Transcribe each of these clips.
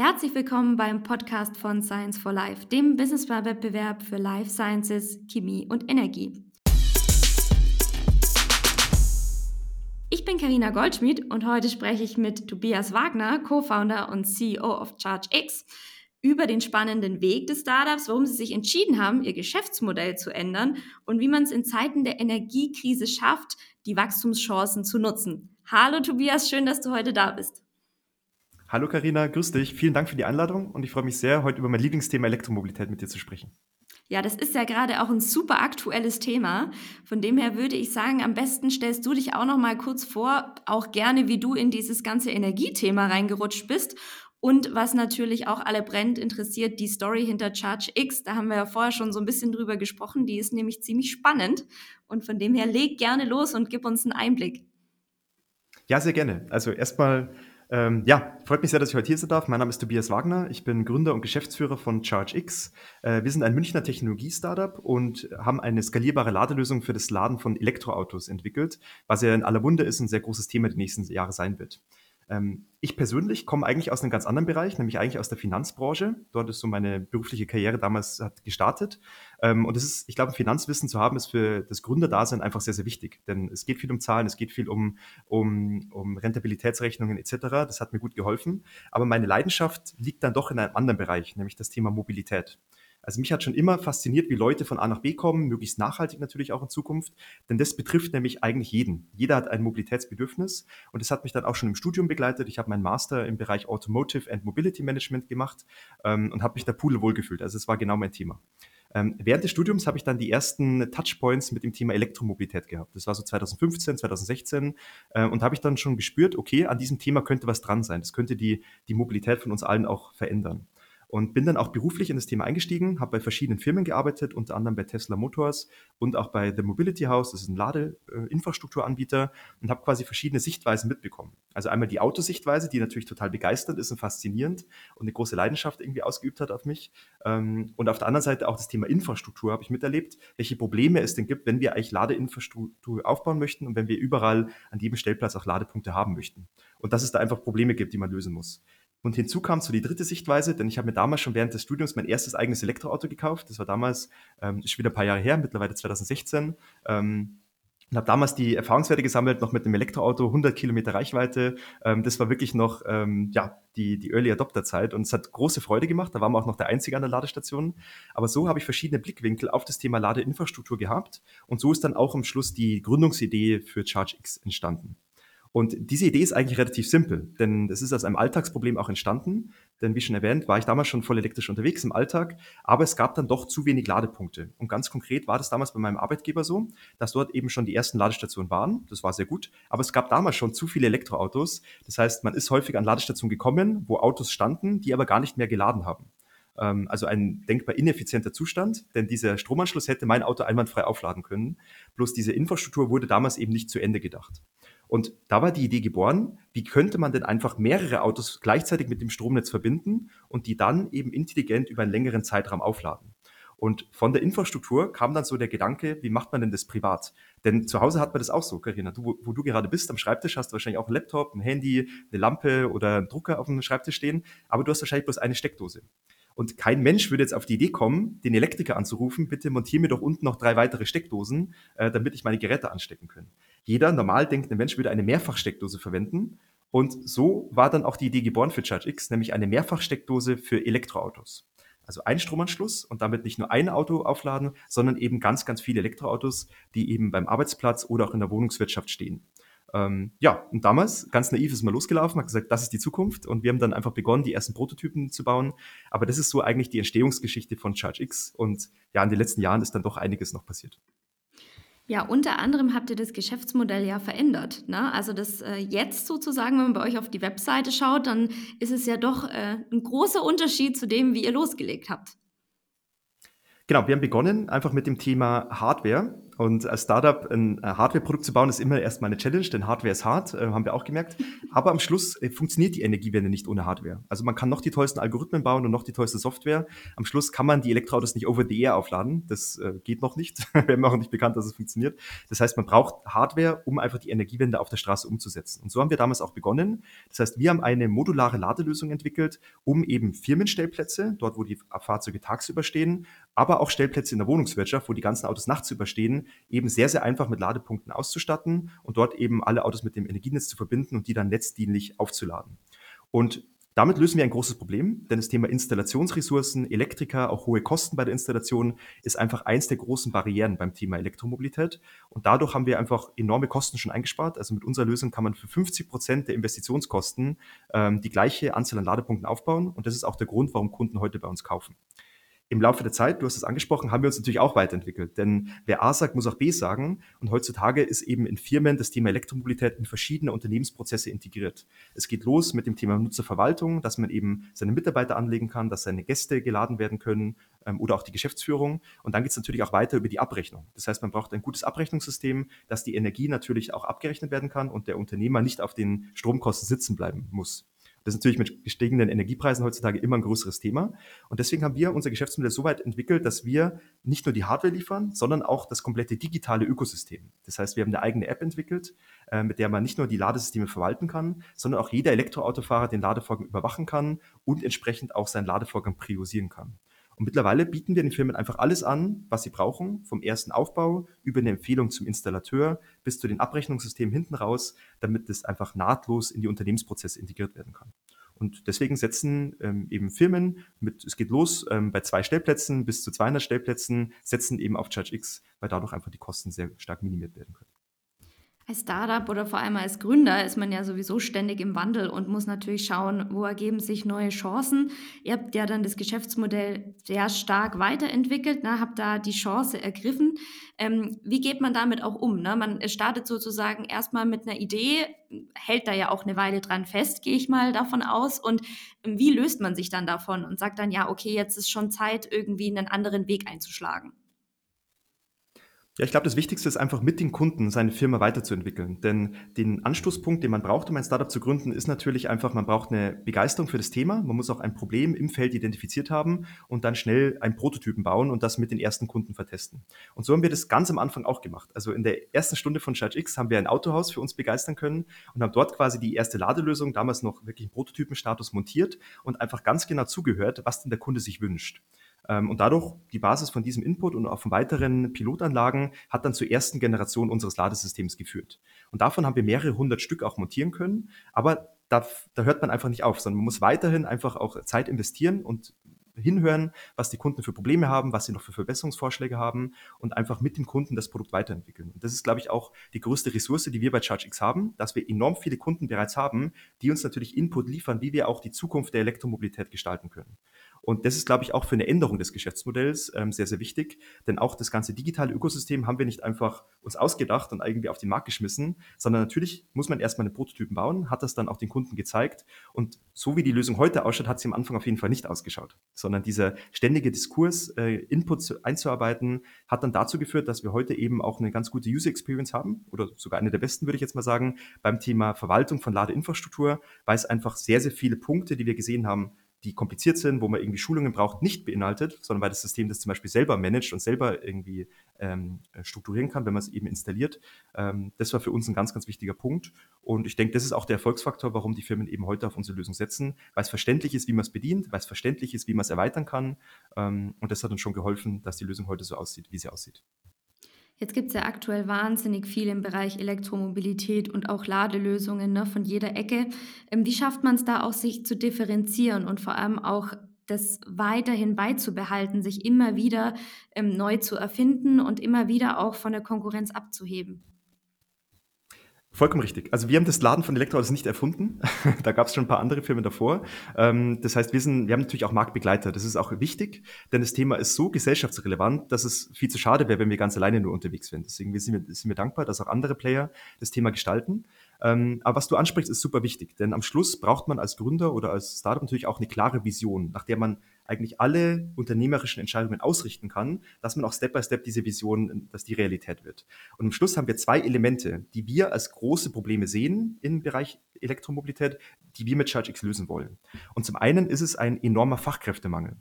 Herzlich willkommen beim Podcast von Science for Life, dem Businesswettbewerb für Life Sciences, Chemie und Energie. Ich bin Karina Goldschmidt und heute spreche ich mit Tobias Wagner, Co-Founder und CEO of ChargeX, über den spannenden Weg des Startups, warum sie sich entschieden haben, ihr Geschäftsmodell zu ändern und wie man es in Zeiten der Energiekrise schafft, die Wachstumschancen zu nutzen. Hallo Tobias, schön, dass du heute da bist. Hallo Karina, grüß dich. Vielen Dank für die Einladung und ich freue mich sehr, heute über mein Lieblingsthema Elektromobilität mit dir zu sprechen. Ja, das ist ja gerade auch ein super aktuelles Thema. Von dem her würde ich sagen, am besten stellst du dich auch noch mal kurz vor, auch gerne, wie du in dieses ganze Energiethema reingerutscht bist und was natürlich auch alle brennend interessiert, die Story hinter Charge X. Da haben wir ja vorher schon so ein bisschen drüber gesprochen. Die ist nämlich ziemlich spannend. Und von dem her leg gerne los und gib uns einen Einblick. Ja, sehr gerne. Also erstmal ähm, ja, freut mich sehr, dass ich heute hier sein darf. Mein Name ist Tobias Wagner. Ich bin Gründer und Geschäftsführer von ChargeX. Äh, wir sind ein Münchner Technologie-Startup und haben eine skalierbare Ladelösung für das Laden von Elektroautos entwickelt, was ja in aller Munde ist und ein sehr großes Thema die nächsten Jahre sein wird. Ähm, ich persönlich komme eigentlich aus einem ganz anderen Bereich, nämlich eigentlich aus der Finanzbranche. Dort ist so meine berufliche Karriere damals hat gestartet. Ähm, und das ist, ich glaube, Finanzwissen zu haben, ist für das Gründerdasein einfach sehr, sehr wichtig. Denn es geht viel um Zahlen, es geht viel um, um, um Rentabilitätsrechnungen etc. Das hat mir gut geholfen. Aber meine Leidenschaft liegt dann doch in einem anderen Bereich, nämlich das Thema Mobilität. Also mich hat schon immer fasziniert, wie Leute von A nach B kommen, möglichst nachhaltig natürlich auch in Zukunft, denn das betrifft nämlich eigentlich jeden. Jeder hat ein Mobilitätsbedürfnis und das hat mich dann auch schon im Studium begleitet. Ich habe meinen Master im Bereich Automotive and Mobility Management gemacht ähm, und habe mich da pudelwohl gefühlt. Also es war genau mein Thema. Ähm, während des Studiums habe ich dann die ersten Touchpoints mit dem Thema Elektromobilität gehabt. Das war so 2015, 2016 äh, und habe ich dann schon gespürt, okay, an diesem Thema könnte was dran sein. Das könnte die, die Mobilität von uns allen auch verändern und bin dann auch beruflich in das Thema eingestiegen, habe bei verschiedenen Firmen gearbeitet, unter anderem bei Tesla Motors und auch bei The Mobility House, das ist ein Ladeinfrastrukturanbieter und habe quasi verschiedene Sichtweisen mitbekommen. Also einmal die Autosichtweise, die natürlich total begeisternd ist und faszinierend und eine große Leidenschaft irgendwie ausgeübt hat auf mich. Ähm, und auf der anderen Seite auch das Thema Infrastruktur habe ich miterlebt, welche Probleme es denn gibt, wenn wir eigentlich Ladeinfrastruktur aufbauen möchten und wenn wir überall an jedem Stellplatz auch Ladepunkte haben möchten. Und dass es da einfach Probleme gibt, die man lösen muss. Und hinzu kam so die dritte Sichtweise, denn ich habe mir damals schon während des Studiums mein erstes eigenes Elektroauto gekauft. Das war damals, ähm, ist wieder ein paar Jahre her, mittlerweile 2016. Ähm, und habe damals die Erfahrungswerte gesammelt, noch mit einem Elektroauto, 100 Kilometer Reichweite. Ähm, das war wirklich noch ähm, ja, die, die Early Adopter-Zeit und es hat große Freude gemacht. Da waren wir auch noch der Einzige an der Ladestation. Aber so habe ich verschiedene Blickwinkel auf das Thema Ladeinfrastruktur gehabt und so ist dann auch am Schluss die Gründungsidee für ChargeX entstanden. Und diese Idee ist eigentlich relativ simpel, denn es ist aus einem Alltagsproblem auch entstanden. Denn wie schon erwähnt, war ich damals schon voll elektrisch unterwegs im Alltag, aber es gab dann doch zu wenig Ladepunkte. Und ganz konkret war das damals bei meinem Arbeitgeber so, dass dort eben schon die ersten Ladestationen waren. Das war sehr gut, aber es gab damals schon zu viele Elektroautos. Das heißt, man ist häufig an Ladestationen gekommen, wo Autos standen, die aber gar nicht mehr geladen haben ähm, also ein denkbar ineffizienter Zustand, denn dieser Stromanschluss hätte mein Auto einwandfrei aufladen können. Bloß diese Infrastruktur wurde damals eben nicht zu Ende gedacht. Und da war die Idee geboren, wie könnte man denn einfach mehrere Autos gleichzeitig mit dem Stromnetz verbinden und die dann eben intelligent über einen längeren Zeitraum aufladen. Und von der Infrastruktur kam dann so der Gedanke, wie macht man denn das privat? Denn zu Hause hat man das auch so, Karina. Du, wo, du gerade bist, am Schreibtisch hast du wahrscheinlich auch einen Laptop, ein Handy, eine Lampe oder einen Drucker auf dem Schreibtisch stehen, aber du hast wahrscheinlich bloß eine Steckdose. Und kein Mensch würde jetzt auf die Idee kommen, den Elektriker anzurufen, bitte montiere mir doch unten noch drei weitere Steckdosen, äh, damit ich meine Geräte anstecken kann. Jeder normal denkende Mensch würde eine Mehrfachsteckdose verwenden. Und so war dann auch die Idee geboren für ChargeX, nämlich eine Mehrfachsteckdose für Elektroautos. Also ein Stromanschluss und damit nicht nur ein Auto aufladen, sondern eben ganz, ganz viele Elektroautos, die eben beim Arbeitsplatz oder auch in der Wohnungswirtschaft stehen. Ähm, ja, und damals, ganz naiv, ist mal losgelaufen, hat gesagt, das ist die Zukunft. Und wir haben dann einfach begonnen, die ersten Prototypen zu bauen. Aber das ist so eigentlich die Entstehungsgeschichte von ChargeX. Und ja, in den letzten Jahren ist dann doch einiges noch passiert. Ja, unter anderem habt ihr das Geschäftsmodell ja verändert. Ne? Also das äh, jetzt sozusagen, wenn man bei euch auf die Webseite schaut, dann ist es ja doch äh, ein großer Unterschied zu dem, wie ihr losgelegt habt. Genau, wir haben begonnen einfach mit dem Thema Hardware Und als Startup ein Hardware-Produkt zu bauen, ist immer erstmal eine Challenge, denn Hardware ist hart, äh, haben wir auch gemerkt. Aber am Schluss äh, funktioniert die Energiewende nicht ohne Hardware. Also man kann noch die tollsten Algorithmen bauen und noch die tollste Software. Am Schluss kann man die Elektroautos nicht over the air aufladen. Das äh, geht noch nicht. wir haben auch nicht bekannt, dass es funktioniert. Das heißt, man braucht Hardware, um einfach die Energiewende auf der Straße umzusetzen. Und so haben wir damals auch begonnen. Das heißt, wir haben eine modulare Ladelösung entwickelt, um eben Firmenstellplätze, dort wo die Fahrzeuge tagsüber stehen, aber auch Stellplätze in der Wohnungswirtschaft, wo die ganzen Autos nachts überstehen, eben sehr, sehr einfach mit Ladepunkten auszustatten und dort eben alle Autos mit dem Energienetz zu verbinden und die dann netzdienlich aufzuladen. Und damit lösen wir ein großes Problem, denn das Thema Installationsressourcen, Elektriker, auch hohe Kosten bei der Installation ist einfach eins der großen Barrieren beim Thema Elektromobilität. Und dadurch haben wir einfach enorme Kosten schon eingespart. Also mit unserer Lösung kann man für 50 Prozent der Investitionskosten ähm, die gleiche Anzahl an Ladepunkten aufbauen. Und das ist auch der Grund, warum Kunden heute bei uns kaufen im Laufe der Zeit, du hast es angesprochen, haben wir uns natürlich auch weiterentwickelt. Denn wer A sagt, muss auch B sagen. Und heutzutage ist eben in Firmen das Thema Elektromobilität in verschiedene Unternehmensprozesse integriert. Es geht los mit dem Thema Nutzerverwaltung, dass man eben seine Mitarbeiter anlegen kann, dass seine Gäste geladen werden können ähm, oder auch die Geschäftsführung. Und dann geht es natürlich auch weiter über die Abrechnung. Das heißt, man braucht ein gutes Abrechnungssystem, dass die Energie natürlich auch abgerechnet werden kann und der Unternehmer nicht auf den Stromkosten sitzen bleiben muss. Das ist natürlich mit gestiegenen Energiepreisen heutzutage immer ein größeres Thema. Und deswegen haben wir unser Geschäftsmodell so weit entwickelt, dass wir nicht nur die Hardware liefern, sondern auch das komplette digitale Ökosystem. Das heißt, wir haben eine eigene App entwickelt, äh, mit der man nicht nur die Ladesysteme verwalten kann, sondern auch jeder Elektroautofahrer den Ladevorgang überwachen kann und entsprechend auch seinen Ladevorgang priorisieren kann. Und mittlerweile bieten wir den Firmen einfach alles an, was sie brauchen, vom ersten Aufbau über eine Empfehlung zum Installateur bis zu den Abrechnungssystemen hinten raus, damit das einfach nahtlos in die Unternehmensprozesse integriert werden kann. Und deswegen setzen ähm, eben Firmen mit, es geht los ähm, bei zwei Stellplätzen bis zu 200 Stellplätzen, setzen eben auf ChargeX, weil dadurch einfach die Kosten sehr stark minimiert werden können. Als Startup oder vor allem als Gründer ist man ja sowieso ständig im Wandel und muss natürlich schauen, wo ergeben sich neue Chancen. Ihr habt ja dann das Geschäftsmodell sehr stark weiterentwickelt, ne, habt da die Chance ergriffen. Ähm, wie geht man damit auch um? Ne? Man startet sozusagen erstmal mit einer Idee, hält da ja auch eine Weile dran fest, gehe ich mal davon aus. Und wie löst man sich dann davon und sagt dann, ja, okay, jetzt ist schon Zeit, irgendwie einen anderen Weg einzuschlagen? Ja, ich glaube, das Wichtigste ist einfach mit den Kunden seine Firma weiterzuentwickeln. Denn den Anstoßpunkt, den man braucht, um ein Startup zu gründen, ist natürlich einfach, man braucht eine Begeisterung für das Thema. Man muss auch ein Problem im Feld identifiziert haben und dann schnell einen Prototypen bauen und das mit den ersten Kunden vertesten. Und so haben wir das ganz am Anfang auch gemacht. Also in der ersten Stunde von ChargeX haben wir ein Autohaus für uns begeistern können und haben dort quasi die erste Ladelösung, damals noch wirklich im Prototypenstatus montiert und einfach ganz genau zugehört, was denn der Kunde sich wünscht. Ähm, und dadurch, die Basis von diesem Input und auch von weiteren Pilotanlagen hat dann zur ersten Generation unseres Ladesystems geführt. Und davon haben wir mehrere hundert Stück auch montieren können. Aber da, da hört man einfach nicht auf, sondern man muss weiterhin einfach auch Zeit investieren und hinhören, was die Kunden für Probleme haben, was sie noch für Verbesserungsvorschläge haben und einfach mit dem Kunden das Produkt weiterentwickeln. Und das ist, glaube ich, auch die größte Ressource, die wir bei ChargeX haben, dass wir enorm viele Kunden bereits haben, die uns natürlich Input liefern, wie wir auch die Zukunft der Elektromobilität gestalten können. Und das ist, glaube ich, auch für eine Änderung des Geschäftsmodells ähm, sehr, sehr wichtig. Denn auch das ganze digitale Ökosystem haben wir nicht einfach uns ausgedacht und irgendwie auf den Markt geschmissen, sondern natürlich muss man erstmal einen Prototypen bauen, hat das dann auch den Kunden gezeigt. Und so wie die Lösung heute ausschaut, hat sie am Anfang auf jeden Fall nicht ausgeschaut. Sondern dieser ständige Diskurs, äh, Input einzuarbeiten, hat dann dazu geführt, dass wir heute eben auch eine ganz gute User Experience haben oder sogar eine der besten, würde ich jetzt mal sagen, beim Thema Verwaltung von Ladeinfrastruktur, weil es einfach sehr, sehr viele Punkte, die wir gesehen haben, die kompliziert sind, wo man irgendwie Schulungen braucht, nicht beinhaltet, sondern weil das System das zum Beispiel selber managt und selber irgendwie ähm, strukturieren kann, wenn man es eben installiert. Ähm, das war für uns ein ganz, ganz wichtiger Punkt. Und ich denke, das ist auch der Erfolgsfaktor, warum die Firmen eben heute auf unsere Lösung setzen, weil es verständlich ist, wie man es bedient, weil es verständlich ist, wie man es erweitern kann. Ähm, und das hat uns schon geholfen, dass die Lösung heute so aussieht, wie sie aussieht. Jetzt gibt es ja aktuell wahnsinnig viel im Bereich Elektromobilität und auch Ladelösungen ne, von jeder Ecke. Ähm, wie schafft man es da auch, sich zu differenzieren und vor allem auch das weiterhin beizubehalten, sich immer wieder ähm, neu zu erfinden und immer wieder auch von der Konkurrenz abzuheben? Vollkommen richtig. Also wir haben das Laden von Elektroautos nicht erfunden. da gab es schon ein paar andere Firmen davor. Ähm, das heißt, wir, sind, wir haben natürlich auch Marktbegleiter. Das ist auch wichtig, denn das Thema ist so gesellschaftsrelevant, dass es viel zu schade wäre, wenn wir ganz alleine nur unterwegs wären. Deswegen sind wir, sind wir dankbar, dass auch andere Player das Thema gestalten. Ähm, aber was du ansprichst, ist super wichtig, denn am Schluss braucht man als Gründer oder als Startup natürlich auch eine klare Vision, nach der man eigentlich alle unternehmerischen Entscheidungen ausrichten kann, dass man auch Step by Step diese Vision, dass die Realität wird. Und am Schluss haben wir zwei Elemente, die wir als große Probleme sehen im Bereich Elektromobilität, die wir mit ChargeX lösen wollen. Und zum einen ist es ein enormer Fachkräftemangel.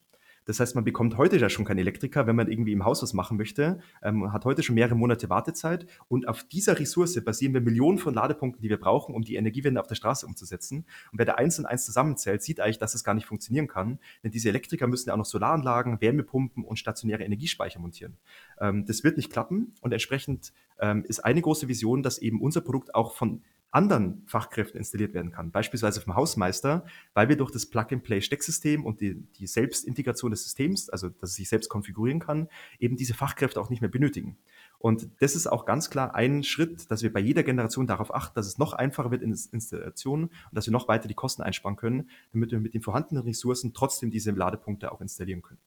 Das heißt, man bekommt heute ja schon keinen Elektriker, wenn man irgendwie im Haus was machen möchte, ähm, hat heute schon mehrere Monate Wartezeit und auf dieser Ressource basieren wir Millionen von Ladepunkten, die wir brauchen, um die Energiewende auf der Straße umzusetzen. Und wer da eins und eins zusammenzählt, sieht eigentlich, dass es gar nicht funktionieren kann, denn diese Elektriker müssen ja auch noch Solaranlagen, Wärmepumpen und stationäre Energiespeicher montieren. Ähm, das wird nicht klappen und entsprechend ähm, ist eine große Vision, dass eben unser Produkt auch von anderen Fachkräften installiert werden kann, beispielsweise vom Hausmeister, weil wir durch das Plug-and-Play-Stecksystem und die, die Selbstintegration des Systems, also dass es sich selbst konfigurieren kann, eben diese Fachkräfte auch nicht mehr benötigen. Und das ist auch ganz klar ein Schritt, dass wir bei jeder Generation darauf achten, dass es noch einfacher wird in der Installation und dass wir noch weiter die Kosten einsparen können, damit wir mit den vorhandenen Ressourcen trotzdem diese Ladepunkte auch installieren können.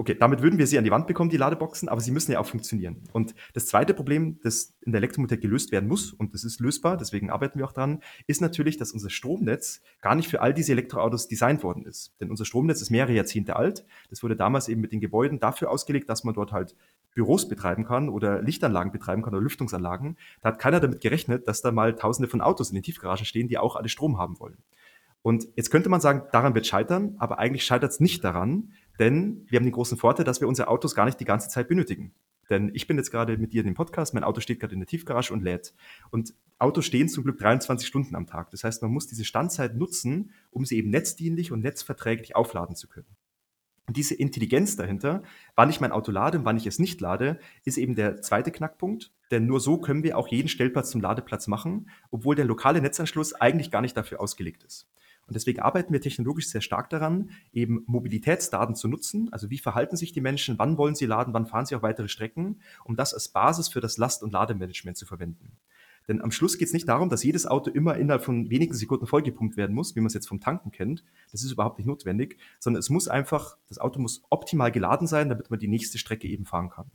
Okay, damit würden wir sie an die Wand bekommen, die Ladeboxen, aber sie müssen ja auch funktionieren. Und das zweite Problem, das in der Elektromobilität gelöst werden muss, und das ist lösbar, deswegen arbeiten wir auch dran, ist natürlich, dass unser Stromnetz gar nicht für all diese Elektroautos designt worden ist. Denn unser Stromnetz ist mehrere Jahrzehnte alt. Das wurde damals eben mit den Gebäuden dafür ausgelegt, dass man dort halt Büros betreiben kann oder Lichtanlagen betreiben kann oder Lüftungsanlagen. Da hat keiner damit gerechnet, dass da mal tausende von Autos in den Tiefgaragen stehen, die auch alle Strom haben wollen. Und jetzt könnte man sagen, daran wird scheitern, aber eigentlich scheitert es nicht daran, denn wir haben den großen Vorteil, dass wir unsere Autos gar nicht die ganze Zeit benötigen. Denn ich bin jetzt gerade mit dir in dem Podcast, mein Auto steht gerade in der Tiefgarage und lädt. Und Autos stehen zum Glück 23 Stunden am Tag. Das heißt, man muss diese Standzeit nutzen, um sie eben netzdienlich und netzverträglich aufladen zu können. Und diese Intelligenz dahinter, wann ich mein Auto lade und wann ich es nicht lade, ist eben der zweite Knackpunkt. Denn nur so können wir auch jeden Stellplatz zum Ladeplatz machen, obwohl der lokale Netzanschluss eigentlich gar nicht dafür ausgelegt ist. Und deswegen arbeiten wir technologisch sehr stark daran, eben Mobilitätsdaten zu nutzen. Also wie verhalten sich die Menschen, wann wollen sie laden, wann fahren sie auf weitere Strecken, um das als Basis für das Last- und Lademanagement zu verwenden. Denn am Schluss geht es nicht darum, dass jedes Auto immer innerhalb von wenigen Sekunden vollgepumpt werden muss, wie man es jetzt vom Tanken kennt. Das ist überhaupt nicht notwendig, sondern es muss einfach, das Auto muss optimal geladen sein, damit man die nächste Strecke eben fahren kann.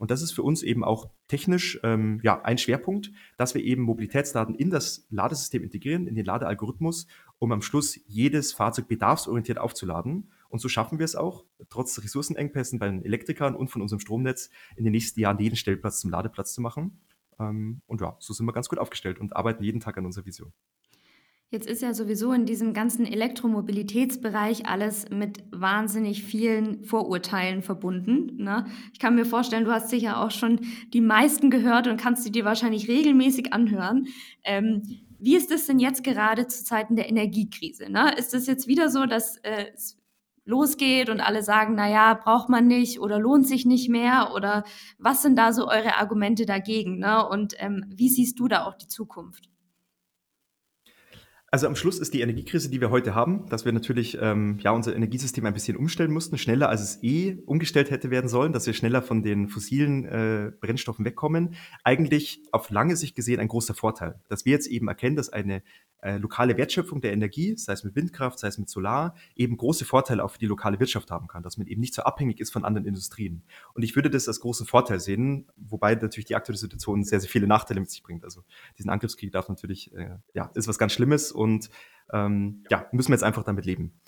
Und das ist für uns eben auch technisch ähm, ja, ein Schwerpunkt, dass wir eben Mobilitätsdaten in das Ladesystem integrieren, in den Ladealgorithmus, um am Schluss jedes Fahrzeug bedarfsorientiert aufzuladen. Und so schaffen wir es auch, trotz Ressourcenengpässen bei den Elektrikern und von unserem Stromnetz in den nächsten Jahren jeden Stellplatz zum Ladeplatz zu machen. Ähm, und ja, so sind wir ganz gut aufgestellt und arbeiten jeden Tag an unserer Vision. Jetzt ist ja sowieso in diesem ganzen Elektromobilitätsbereich alles mit wahnsinnig vielen Vorurteilen verbunden. Ne? Ich kann mir vorstellen, du hast sicher auch schon die meisten gehört und kannst sie dir wahrscheinlich regelmäßig anhören. Ähm, wie ist es denn jetzt gerade zu Zeiten der Energiekrise? Ne? Ist es jetzt wieder so, dass äh, es losgeht und alle sagen, na ja, braucht man nicht oder lohnt sich nicht mehr? Oder was sind da so eure Argumente dagegen? Ne? Und ähm, wie siehst du da auch die Zukunft? Also am Schluss ist die Energiekrise, die wir heute haben, dass wir natürlich ähm, ja unser Energiesystem ein bisschen umstellen mussten, schneller als es eh umgestellt hätte werden sollen, dass wir schneller von den fossilen äh, Brennstoffen wegkommen. Eigentlich auf lange Sicht gesehen ein großer Vorteil, dass wir jetzt eben erkennen, dass eine äh, lokale Wertschöpfung der Energie, sei es mit Windkraft, sei es mit Solar, eben große Vorteile auch für die lokale Wirtschaft haben kann, dass man eben nicht so abhängig ist von anderen Industrien. Und ich würde das als großen Vorteil sehen, wobei natürlich die aktuelle Situation sehr, sehr viele Nachteile mit sich bringt. Also diesen Angriffskrieg darf natürlich, äh, ja, ist was ganz Schlimmes und ähm, ja, müssen wir jetzt einfach damit leben.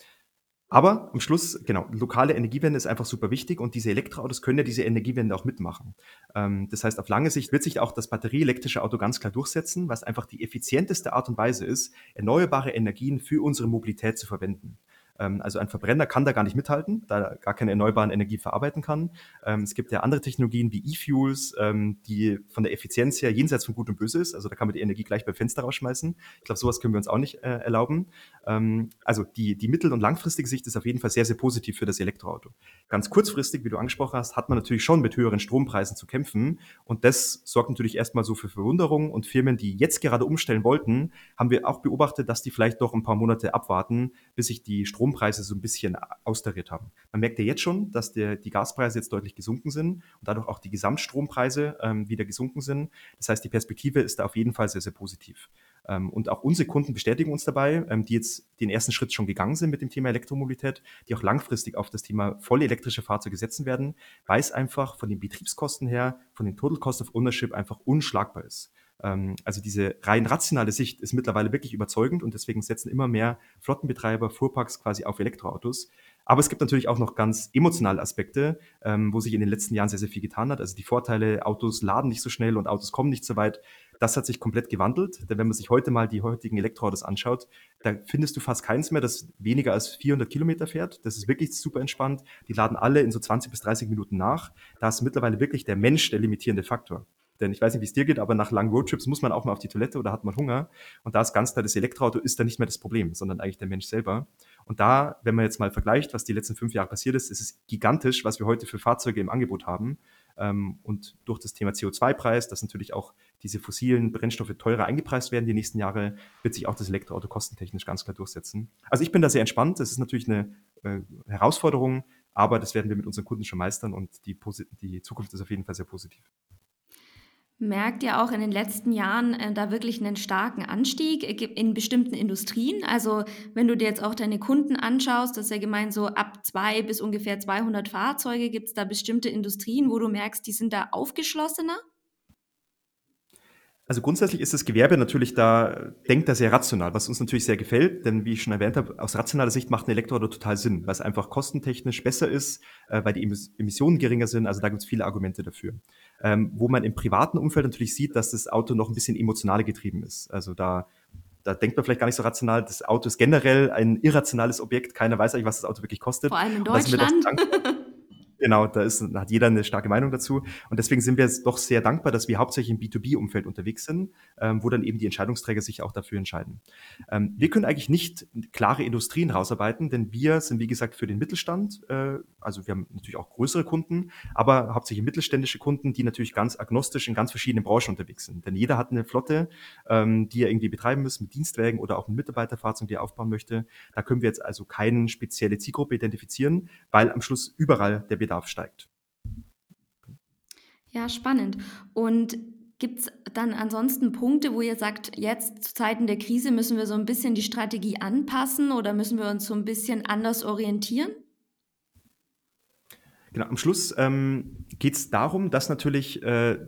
Aber am Schluss, genau, lokale Energiewende ist einfach super wichtig und diese Elektroautos können ja diese Energiewende auch mitmachen. Ähm, das heißt, auf lange Sicht wird sich auch das batterieelektrische Auto ganz klar durchsetzen, was einfach die effizienteste Art und Weise ist, erneuerbare Energien für unsere Mobilität zu verwenden. Ähm, also ein Verbrenner kann da gar nicht mithalten, da er gar keine erneuerbaren Energie verarbeiten kann. Ähm, es gibt ja andere Technologien wie E-Fuels, ähm, die von der Effizienz her jenseits von Gut und Böse ist. Also da kann man die Energie gleich beim Fenster rausschmeißen. Ich glaube, sowas können wir uns auch nicht äh, erlauben. also die, die mittel- und langfristige Sicht ist auf jeden Fall sehr, sehr positiv für das Elektroauto. Ganz kurzfristig, wie du angesprochen hast, hat man natürlich schon mit höheren Strompreisen zu kämpfen. Und das sorgt natürlich erstmal so für Verwunderung. Und Firmen, die jetzt gerade umstellen wollten, haben wir auch beobachtet, dass die vielleicht doch ein paar Monate abwarten, bis sich die Strom Strompreise so ein bisschen austariert haben. Man merkt ja jetzt schon, dass der, die Gaspreise jetzt deutlich gesunken sind und dadurch auch die Gesamtstrompreise ähm, wieder gesunken sind. Das heißt, die Perspektive ist da auf jeden Fall sehr, sehr positiv. Ähm, und auch unsere Kunden bestätigen uns dabei, ähm, die jetzt den ersten Schritt schon gegangen sind mit dem Thema Elektromobilität, die auch langfristig auf das Thema voll elektrische Fahrzeuge setzen werden, weil es einfach von den Betriebskosten her, von den Total Cost of Ownership einfach unschlagbar ist. Ähm, also diese rein rationale Sicht ist mittlerweile wirklich überzeugend und deswegen setzen immer mehr Flottenbetreiber, Fuhrparks quasi auf Elektroautos. Aber es gibt natürlich auch noch ganz emotionale Aspekte, ähm, wo sich in den letzten Jahren sehr, sehr viel getan hat. Also die Vorteile, Autos laden nicht so schnell und Autos kommen nicht so weit, das hat sich komplett gewandelt. Denn wenn man sich heute mal die heutigen Elektroautos anschaut, da findest du fast keins mehr, das weniger als 400 Kilometer fährt. Das ist wirklich super entspannt. Die laden alle in so 20 bis 30 Minuten nach. Da ist mittlerweile wirklich der Mensch der limitierende Faktor. Denn ich weiß nicht, wie es dir geht, aber nach langen Roadtrips muss man auch mal auf die Toilette oder hat man Hunger. Und da ist ganz klar, das Elektroauto ist dann nicht mehr das Problem, sondern eigentlich der Mensch selber. Und da, wenn man jetzt mal vergleicht, was die letzten fünf Jahre passiert ist, ist es gigantisch, was wir heute für Fahrzeuge im Angebot haben. Ähm, und durch das Thema CO2-Preis, dass natürlich auch diese fossilen Brennstoffe teurer eingepreist werden die nächsten Jahre, wird sich auch das Elektroauto kostentechnisch ganz klar durchsetzen. Also ich bin da sehr entspannt. Das ist natürlich eine äh, Herausforderung, aber das werden wir mit unseren Kunden schon meistern und die, die Zukunft ist auf jeden Fall sehr positiv merkt ihr auch in den letzten Jahren äh, da wirklich einen starken Anstieg äh, in bestimmten Industrien. Also wenn du dir jetzt auch deine Kunden anschaust, das ist ja gemeint so ab zwei bis ungefähr 200 Fahrzeuge, gibt es da bestimmte Industrien, wo du merkst, die sind da aufgeschlossener? Also grundsätzlich ist das Gewerbe natürlich da, denkt da sehr rational, was uns natürlich sehr gefällt, denn wie ich schon erwähnt habe, aus rationaler Sicht macht ein Elektroauto total Sinn, weil es einfach kostentechnisch besser ist, äh, weil die Emissionen geringer sind, also da gibt es viele Argumente dafür. Ähm, wo man im privaten Umfeld natürlich sieht, dass das Auto noch ein bisschen emotionaler getrieben ist. Also da da denkt man vielleicht gar nicht so rational. Das Auto ist generell ein irrationales Objekt. Keiner weiß eigentlich, was das Auto wirklich kostet. Vor allem in Deutschland. Genau, da ist, hat jeder eine starke Meinung dazu. Und deswegen sind wir doch sehr dankbar, dass wir hauptsächlich im B2B-Umfeld unterwegs sind, ähm, wo dann eben die Entscheidungsträger sich auch dafür entscheiden. Ähm, wir können eigentlich nicht klare Industrien rausarbeiten, denn wir sind, wie gesagt, für den Mittelstand, äh, also wir haben natürlich auch größere Kunden, aber hauptsächlich mittelständische Kunden, die natürlich ganz agnostisch in ganz verschiedenen Branchen unterwegs sind. Denn jeder hat eine Flotte, ähm, die er irgendwie betreiben muss, mit Dienstwägen oder auch mit Mitarbeiterfahrzeugen, die er aufbauen möchte. Da können wir jetzt also keine spezielle Zielgruppe identifizieren, weil am Schluss überall der Bedarf Bedarf steigt. Ja, spannend. Und gibt es dann ansonsten Punkte, wo ihr sagt, jetzt zu Zeiten der Krise müssen wir so ein bisschen die Strategie anpassen oder müssen wir uns so ein bisschen anders orientieren? Genau, am Schluss ähm, geht es darum, dass natürlich äh,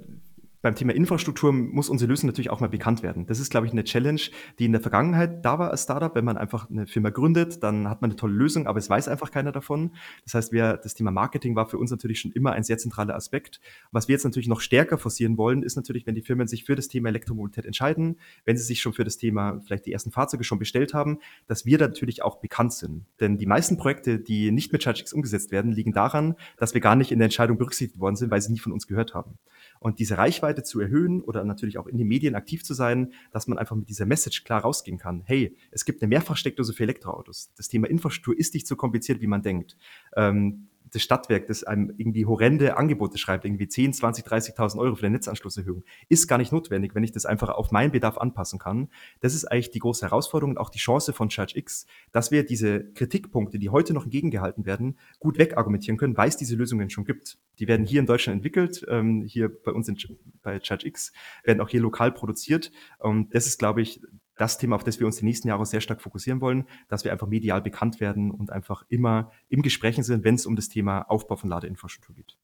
beim Thema Infrastruktur muss unsere Lösung natürlich auch mal bekannt werden. Das ist, glaube ich, eine Challenge, die in der Vergangenheit da war als Startup. Wenn man einfach eine Firma gründet, dann hat man eine tolle Lösung, aber es weiß einfach keiner davon. Das heißt, wir, das Thema Marketing war für uns natürlich schon immer ein sehr zentraler Aspekt. Was wir jetzt natürlich noch stärker forcieren wollen, ist natürlich, wenn die Firmen sich für das Thema Elektromobilität entscheiden, wenn sie sich schon für das Thema vielleicht die ersten Fahrzeuge schon bestellt haben, dass wir da natürlich auch bekannt sind. Denn die meisten Projekte, die nicht mit ChargeX umgesetzt werden, liegen daran, dass wir gar nicht in der Entscheidung berücksichtigt worden sind, weil sie nie von uns gehört haben. Und diese Reichweite zu erhöhen oder natürlich auch in den Medien aktiv zu sein, dass man einfach mit dieser Message klar rausgehen kann. Hey, es gibt eine Mehrfachsteckdose für Elektroautos. Das Thema Infrastruktur ist nicht so kompliziert, wie man denkt. Ähm, das Stadtwerk, das einem irgendwie horrende Angebote schreibt, irgendwie 10, 20, 30.000 Euro für eine Netzanschlusserhöhung, ist gar nicht notwendig, wenn ich das einfach auf meinen Bedarf anpassen kann. Das ist eigentlich die große Herausforderung und auch die Chance von ChargeX, dass wir diese Kritikpunkte, die heute noch entgegengehalten werden, gut wegargumentieren können, weil es diese Lösungen schon gibt. Die werden hier in Deutschland entwickelt, ähm, hier bei uns in, bei ChargeX, werden auch hier lokal produziert. Und das ist, glaube ich, das Thema, auf das wir uns die nächsten Jahre sehr stark fokussieren wollen, dass wir einfach medial bekannt werden und einfach immer im Gespräch sind, wenn es um das Thema Aufbau von Ladeinfrastruktur geht.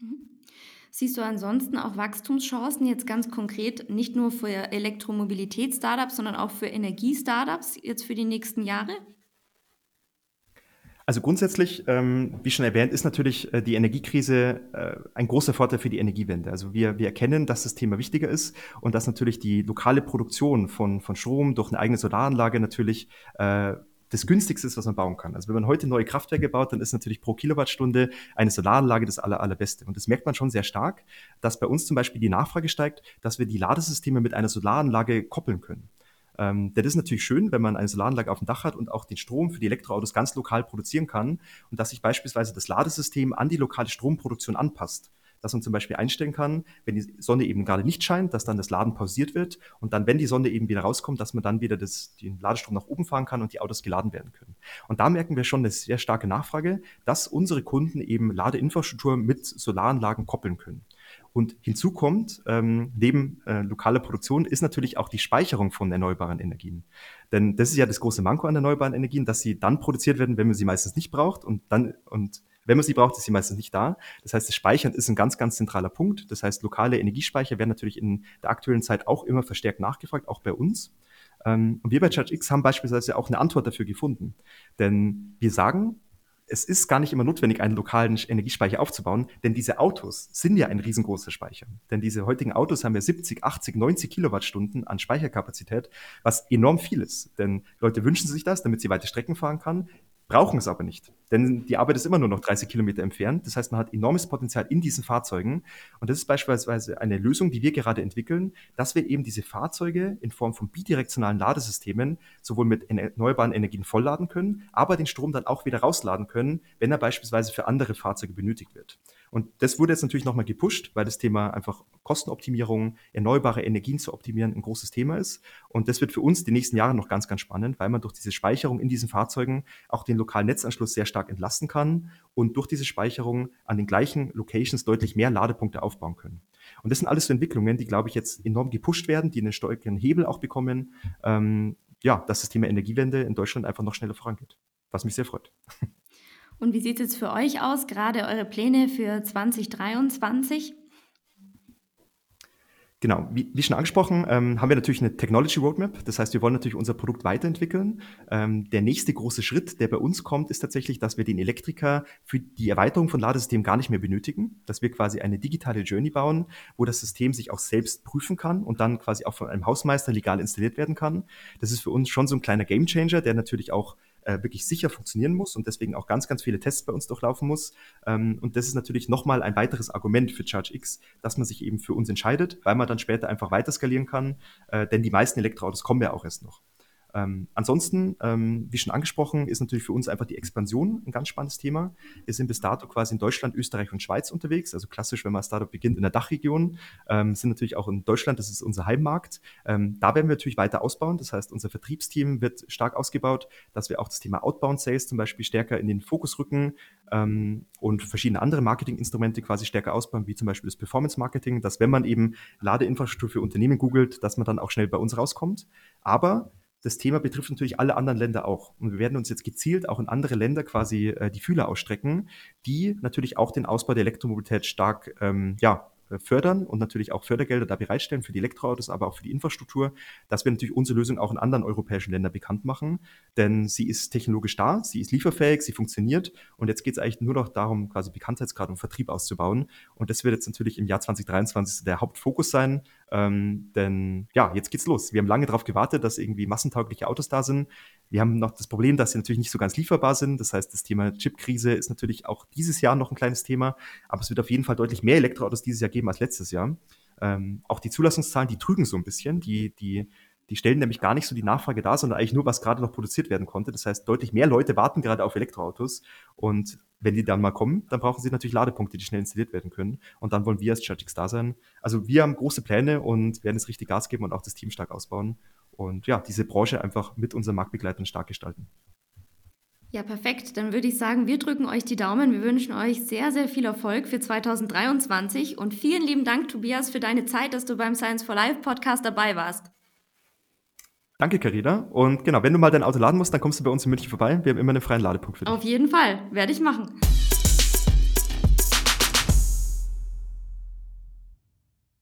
Mhm. Siehst du ansonsten auch Wachstumschancen jetzt ganz konkret nicht nur für Elektromobilitäts-Startups, sondern auch für Energie-Startups jetzt für die nächsten Jahre? Also grundsätzlich, ähm, wie schon erwähnt, ist natürlich äh, die Energiekrise äh, ein großer Vorteil für die Energiewende. Also wir, wir erkennen, dass das Thema wichtiger ist und dass natürlich die lokale Produktion von, von Strom durch eine eigene Solaranlage natürlich äh, das günstigste ist, was man bauen kann. Also wenn man heute neue Kraftwerke baut, dann ist natürlich pro Kilowattstunde eine Solaranlage das aller, allerbeste. Und das merkt man schon sehr stark, dass bei uns zum Beispiel die Nachfrage steigt, dass wir die Ladesysteme mit einer Solaranlage koppeln können. Ähm, das ist natürlich schön, wenn man eine Solaranlage auf dem Dach hat und auch den Strom für die Elektroautos ganz lokal produzieren kann und dass sich beispielsweise das Ladesystem an die lokale Stromproduktion anpasst dass man zum Beispiel einstellen kann, wenn die Sonne eben gerade nicht scheint, dass dann das Laden pausiert wird und dann, wenn die Sonne eben wieder rauskommt, dass man dann wieder das, den Ladestrom nach oben fahren kann und die Autos geladen werden können. Und da merken wir schon eine sehr starke Nachfrage, dass unsere Kunden eben Ladeinfrastruktur mit Solaranlagen koppeln können. Und hinzu kommt, ähm, neben äh, lokaler Produktion ist natürlich auch die Speicherung von erneuerbaren Energien. Denn das ist ja das große Manko an erneuerbaren Energien, dass sie dann produziert werden, wenn man sie meistens nicht braucht und dann und wenn man sie braucht, ist sie meistens nicht da. Das heißt, das Speichern ist ein ganz, ganz zentraler Punkt. Das heißt, lokale Energiespeicher werden natürlich in der aktuellen Zeit auch immer verstärkt nachgefragt, auch bei uns. Ähm, und wir bei ChargeX haben beispielsweise auch eine Antwort dafür gefunden. Denn wir sagen, es ist gar nicht immer notwendig, einen lokalen Energiespeicher aufzubauen, denn diese Autos sind ja ein riesengroßer Speicher. Denn diese heutigen Autos haben ja 70, 80, 90 Kilowattstunden an Speicherkapazität, was enorm viel ist. Denn Leute wünschen sich das, damit sie weite Strecken fahren kann brauchen es aber nicht. Denn die Arbeit ist immer nur noch 30 Kilometer entfernt. Das heißt, man hat enormes Potenzial in diesen Fahrzeugen. Und das ist beispielsweise eine Lösung, die wir gerade entwickeln, dass wir eben diese Fahrzeuge in Form von bidirektionalen Ladesystemen sowohl mit erneuerbaren Energien vollladen können, aber den Strom dann auch wieder rausladen können, wenn er beispielsweise für andere Fahrzeuge benötigt wird. Und das wurde jetzt natürlich nochmal gepusht, weil das Thema einfach Kostenoptimierung, erneuerbare Energien zu optimieren ein großes Thema ist. Und das wird für uns die nächsten Jahre noch ganz, ganz spannend, weil man durch diese Speicherung in diesen Fahrzeugen auch den lokalen Netzanschluss sehr stark entlasten kann und durch diese Speicherung an den gleichen Locations deutlich mehr Ladepunkte aufbauen können. Und das sind alles so Entwicklungen, die, glaube ich, jetzt enorm gepusht werden, die einen stärkeren Hebel auch bekommen, ähm, ja, dass das Thema Energiewende in Deutschland einfach noch schneller vorangeht, was mich sehr freut. Und wie sieht es für euch aus, gerade eure Pläne für 2023? Genau, wie, wie schon angesprochen, ähm, haben wir natürlich eine Technology Roadmap. Das heißt, wir wollen natürlich unser Produkt weiterentwickeln. Ähm, der nächste große Schritt, der bei uns kommt, ist tatsächlich, dass wir den Elektriker für die Erweiterung von Ladesystemen gar nicht mehr benötigen. Dass wir quasi eine digitale Journey bauen, wo das System sich auch selbst prüfen kann und dann quasi auch von einem Hausmeister legal installiert werden kann. Das ist für uns schon so ein kleiner Gamechanger, der natürlich auch äh, wirklich sicher funktionieren muss und deswegen auch ganz, ganz viele Tests bei uns durchlaufen muss. Ähm, und das ist natürlich nochmal ein weiteres Argument für ChargeX, dass man sich eben für uns entscheidet, weil man dann später einfach weiter skalieren kann, äh, denn die meisten Elektroautos kommen ja auch erst noch. Ähm, ansonsten, ähm, wie schon angesprochen, ist natürlich für uns einfach die Expansion ein ganz spannendes Thema. Wir sind bis dato quasi in Deutschland, Österreich und Schweiz unterwegs. Also klassisch, wenn man Startup beginnt in der Dachregion, ähm, sind natürlich auch in Deutschland, das ist unser Heimmarkt. Ähm, da werden wir natürlich weiter ausbauen. Das heißt, unser Vertriebsteam wird stark ausgebaut, dass wir auch das Thema Outbound Sales zum Beispiel stärker in den Fokus rücken ähm, und verschiedene andere Marketinginstrumente quasi stärker ausbauen, wie zum Beispiel das Performance Marketing, dass wenn man eben Ladeinfrastruktur für Unternehmen googelt, dass man dann auch schnell bei uns rauskommt. Aber das Thema betrifft natürlich alle anderen Länder auch. Und wir werden uns jetzt gezielt auch in andere Länder quasi äh, die Fühler ausstrecken, die natürlich auch den Ausbau der Elektromobilität stark ähm, ja, äh, fördern und natürlich auch Fördergelder da bereitstellen für die Elektroautos, aber auch für die Infrastruktur, dass wir natürlich unsere Lösung auch in anderen europäischen Ländern bekannt machen. Denn sie ist technologisch da, sie ist lieferfähig, sie funktioniert und jetzt geht es eigentlich nur noch darum, quasi Bekanntheitsgrad und Vertrieb auszubauen. Und das wird jetzt natürlich im Jahr 2023 der Hauptfokus sein. Ähm, denn ja, jetzt geht's los. Wir haben lange darauf gewartet, dass irgendwie massentaugliche Autos da sind. Wir haben noch das Problem, dass sie natürlich nicht so ganz lieferbar sind. Das heißt, das Thema Chipkrise ist natürlich auch dieses Jahr noch ein kleines Thema, aber es wird auf jeden Fall deutlich mehr Elektroautos dieses Jahr geben als letztes Jahr. Ähm, auch die Zulassungszahlen, die trügen so ein bisschen. Die, die, die stellen nämlich gar nicht so die Nachfrage dar, sondern eigentlich nur, was gerade noch produziert werden konnte. Das heißt, deutlich mehr Leute warten gerade auf Elektroautos. Und wenn die dann mal kommen, dann brauchen sie natürlich Ladepunkte, die schnell installiert werden können. Und dann wollen wir als Chatix da sein. Also wir haben große Pläne und werden es richtig Gas geben und auch das Team stark ausbauen. Und ja, diese Branche einfach mit unseren Marktbegleitern stark gestalten. Ja, perfekt. Dann würde ich sagen, wir drücken euch die Daumen. Wir wünschen euch sehr, sehr viel Erfolg für 2023 und vielen lieben Dank, Tobias, für deine Zeit, dass du beim Science for Life Podcast dabei warst. Danke, Carina. Und genau, wenn du mal dein Auto laden musst, dann kommst du bei uns in München vorbei. Wir haben immer einen freien Ladepunkt für dich. Auf jeden Fall. Werde ich machen.